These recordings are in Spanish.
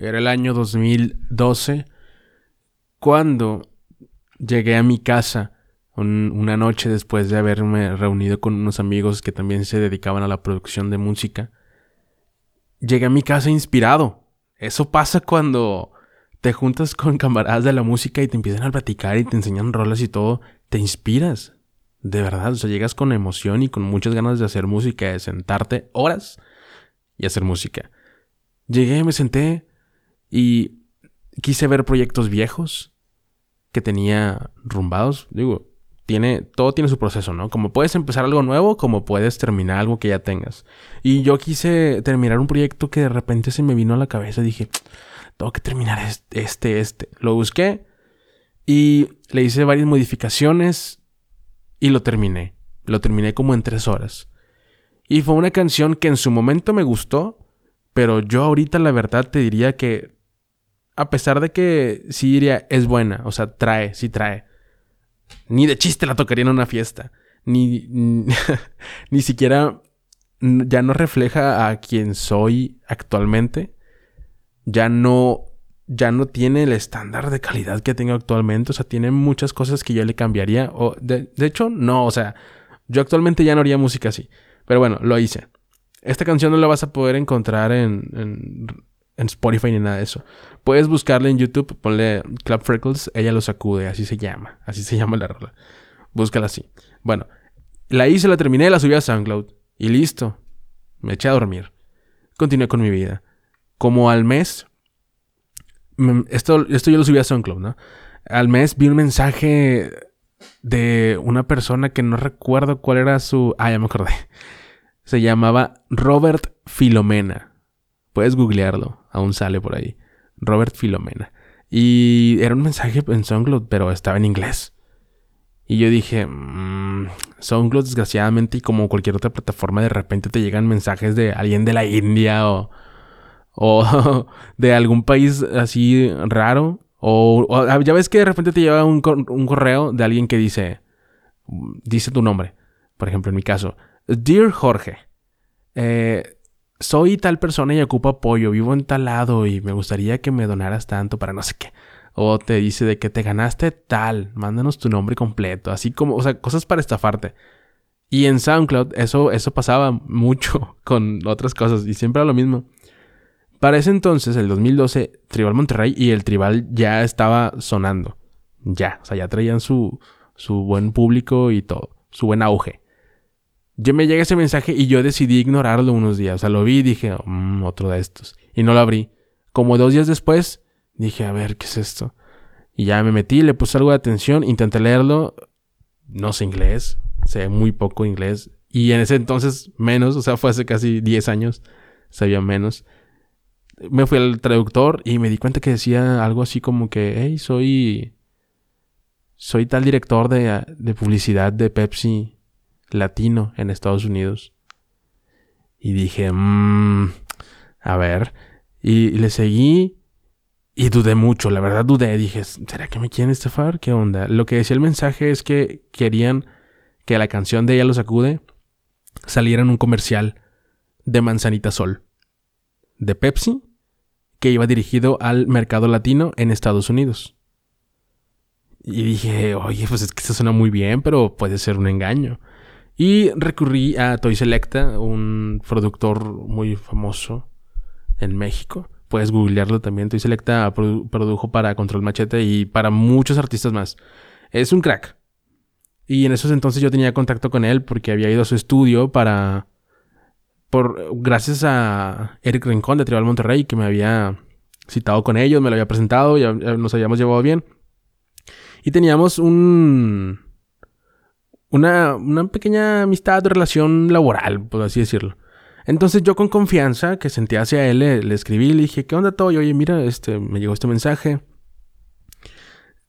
Era el año 2012 cuando llegué a mi casa una noche después de haberme reunido con unos amigos que también se dedicaban a la producción de música. Llegué a mi casa inspirado. Eso pasa cuando te juntas con camaradas de la música y te empiezan a platicar y te enseñan rolas y todo. Te inspiras. De verdad, o sea, llegas con emoción y con muchas ganas de hacer música, de sentarte horas y hacer música. Llegué, me senté y quise ver proyectos viejos que tenía rumbados. Digo, tiene, todo tiene su proceso, ¿no? Como puedes empezar algo nuevo, como puedes terminar algo que ya tengas. Y yo quise terminar un proyecto que de repente se me vino a la cabeza. Dije, tengo que terminar este, este. Lo busqué y le hice varias modificaciones y lo terminé. Lo terminé como en tres horas. Y fue una canción que en su momento me gustó, pero yo ahorita la verdad te diría que, a pesar de que sí diría, es buena, o sea, trae, sí trae. Ni de chiste la tocaría en una fiesta. Ni, ni, siquiera ya no refleja a quien soy actualmente. Ya no ya no tiene el estándar de calidad que tengo actualmente. O sea, tiene muchas cosas que yo le cambiaría. O de, hecho, no. O sea, yo actualmente ya no haría música así. Pero bueno, lo hice. Esta canción no la vas a poder encontrar en, en, Spotify ni nada de eso. Puedes buscarla en YouTube, ponle Club Freckles, ella lo sacude, así se llama. Así se llama la rola. Búscala así. Bueno, la hice, la terminé, la subí a SoundCloud. Y listo. Me eché a dormir. Continué con mi vida. Como al mes, esto, esto yo lo subí a SoundCloud, ¿no? Al mes vi un mensaje de una persona que no recuerdo cuál era su... Ah, ya me acordé. Se llamaba Robert Filomena. Puedes googlearlo, aún sale por ahí. Robert Filomena. Y era un mensaje en SoundCloud, pero estaba en inglés. Y yo dije, mmm, SoundCloud desgraciadamente y como cualquier otra plataforma de repente te llegan mensajes de alguien de la India o o de algún país así raro. O, ah, ya ves que de repente te lleva un, correo de alguien que dice, dice tu nombre. Por ejemplo, en mi caso, Dear Jorge, eh, soy tal persona y ocupo apoyo, vivo en tal lado y me gustaría que me donaras tanto para no sé qué. O te dice de que te ganaste tal, mándanos tu nombre completo, así como, o sea, cosas para estafarte. Y en SoundCloud eso, eso pasaba mucho con otras cosas y siempre era lo mismo. Para ese entonces, el 2012, Tribal Monterrey y el Tribal ya estaba sonando. Ya, o sea, ya traían su, su buen público y todo, su buen auge. Yo me llega ese mensaje y yo decidí ignorarlo unos días. O sea, lo vi y dije, mmm, otro de estos. Y no lo abrí. Como dos días después, dije, a ver, ¿qué es esto? Y ya me metí, le puse algo de atención, intenté leerlo. No sé inglés, sé muy poco inglés. Y en ese entonces menos, o sea, fue hace casi 10 años, sabía menos me fui al traductor y me di cuenta que decía algo así como que, hey, soy, soy tal director de, de publicidad de Pepsi latino en Estados Unidos. Y dije, mmm, a ver. Y, le seguí y dudé mucho, la verdad dudé. Dije, ¿será que me quieren estafar? ¿Qué onda? Lo que decía el mensaje es que querían que la canción de Ella los acude saliera en un comercial de Manzanita Sol. De Pepsi que iba dirigido al mercado latino en Estados Unidos. Y dije, oye, pues es que esto suena muy bien, pero puede ser un engaño. Y recurrí a Toy Selecta, un productor muy famoso en México. Puedes googlearlo también. Toy Selecta produjo para Control Machete y para muchos artistas más. Es un crack. Y en esos entonces yo tenía contacto con él porque había ido a su estudio para por gracias a Eric Rincón de Tribal Monterrey, que me había citado con ellos, me lo había presentado, ya, nos habíamos llevado bien. Y teníamos un. Una, una pequeña amistad, relación laboral, por así decirlo. Entonces yo con confianza que sentía hacia él, le, escribí, le dije, ¿qué onda todo? Y, oye, mira, este, me llegó este mensaje.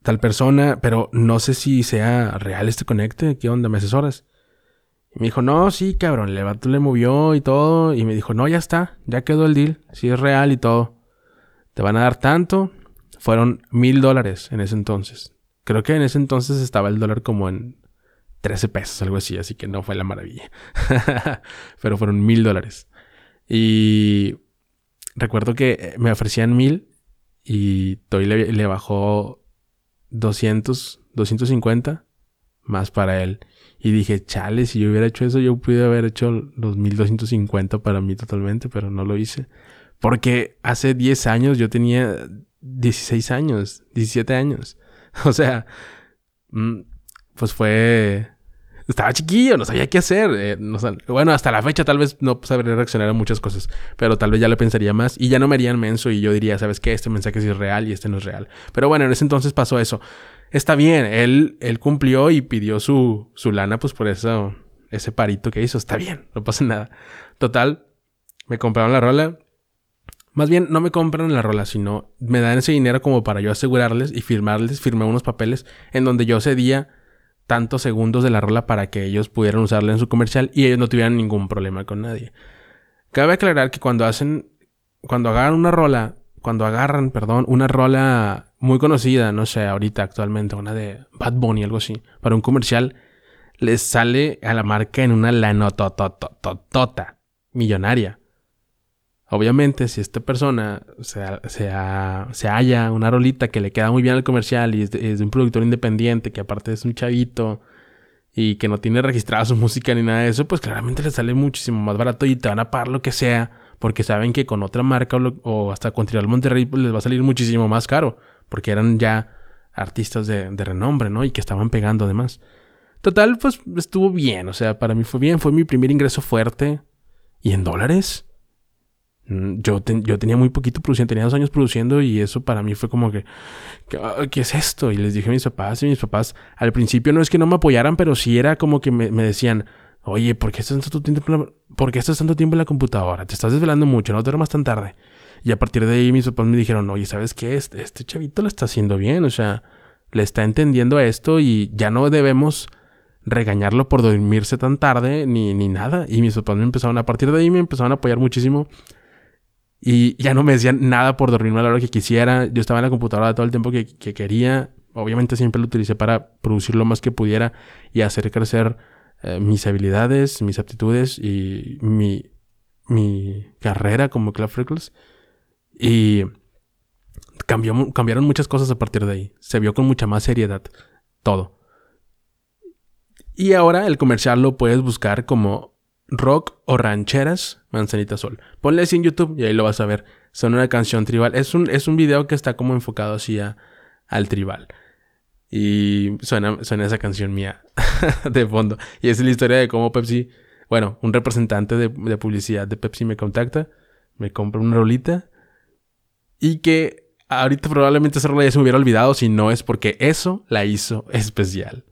Tal persona, pero no sé si sea real este conecte. ¿Qué onda? ¿Me asesoras? Y me dijo, no, sí, cabrón, el le movió y todo. Y me dijo, no, ya está, ya quedó el deal, sí es real y todo. Te van a dar tanto. Fueron mil dólares en ese entonces. Creo que en ese entonces estaba el dólar como en 13 pesos, algo así, así que no fue la maravilla. Pero fueron mil dólares. Y recuerdo que me ofrecían mil y Toy le, le bajó 200, 250 más para él. Y dije, chale, si yo hubiera hecho eso, yo pude haber hecho los 1250 para mí totalmente, pero no lo hice. Porque hace 10 años yo tenía 16 años, 17 años. O sea, mm, pues fue... Estaba chiquillo, no sabía qué hacer. Eh, bueno, hasta la fecha tal vez no sabría reaccionar a muchas cosas, pero tal vez ya lo pensaría más y ya no me harían menso y yo diría, ¿sabes qué? Este mensaje sí es real y este no es real. Pero bueno, en ese entonces pasó eso está bien, él, él cumplió y pidió su, su lana pues por eso, ese parito que hizo, está bien, no pasa nada. Total, me compraron la rola. Más bien, no me compran la rola, sino me dan ese dinero como para yo asegurarles y firmarles, firmé unos papeles en donde yo cedía tantos segundos de la rola para que ellos pudieran usarla en su comercial y ellos no tuvieran ningún problema con nadie. Cabe aclarar que cuando hacen, cuando agarran una rola, cuando agarran, perdón, una rola muy conocida, no sé, ahorita actualmente, una de Bad Bunny, algo así, para un comercial, les sale a la marca en una lanotototota millonaria. Obviamente, si esta persona se, se, halla una rolita que le queda muy bien al comercial y es de, un productor independiente, que aparte es un chavito y que no tiene registrada su música ni nada de eso, pues claramente le sale muchísimo más barato y te van a pagar lo que sea, porque saben que con otra marca o, hasta con Trial Monterrey pues les va a salir muchísimo más caro porque eran ya artistas de, renombre, ¿no? Y que estaban pegando además. Total, pues estuvo bien, o sea, para mí fue bien, fue mi primer ingreso fuerte. ¿Y en dólares? Mm, yo, yo tenía muy poquito produciendo, tenía dos años produciendo y eso para mí fue como que, ¿qué, es esto? Y les dije a mis papás y mis papás, al principio no es que no me apoyaran, pero sí era como que me, decían, oye, ¿por qué, estás tanto tiempo ¿por qué estás tanto tiempo en la computadora? Te estás desvelando mucho, no te duermas tan tarde. Y a partir de ahí mis papás me dijeron, oye, ¿sabes qué? Este, este chavito lo está haciendo bien, o sea, le está entendiendo esto y ya no debemos regañarlo por dormirse tan tarde ni, ni nada. Y mis papás me empezaron, a partir de ahí me empezaron a apoyar muchísimo. Y ya no me decían nada por dormirme a la hora que quisiera. Yo estaba en la computadora todo el tiempo que, que quería. Obviamente siempre lo utilicé para producir lo más que pudiera y hacer crecer eh, mis habilidades, mis aptitudes y mi, mi carrera como Club Freckles. Y cambió, cambiaron muchas cosas a partir de ahí. Se vio con mucha más seriedad todo. Y ahora el comercial lo puedes buscar como rock o rancheras Manzanita Sol. Ponle así en YouTube y ahí lo vas a ver. Son una canción tribal. Es un, es un video que está como enfocado así al tribal. Y suena, suena esa canción mía de fondo. Y es la historia de cómo Pepsi, bueno, un representante de, de publicidad de Pepsi me contacta, me compra una rolita y que ahorita probablemente esa rola ya se hubiera olvidado si no es porque eso la hizo especial.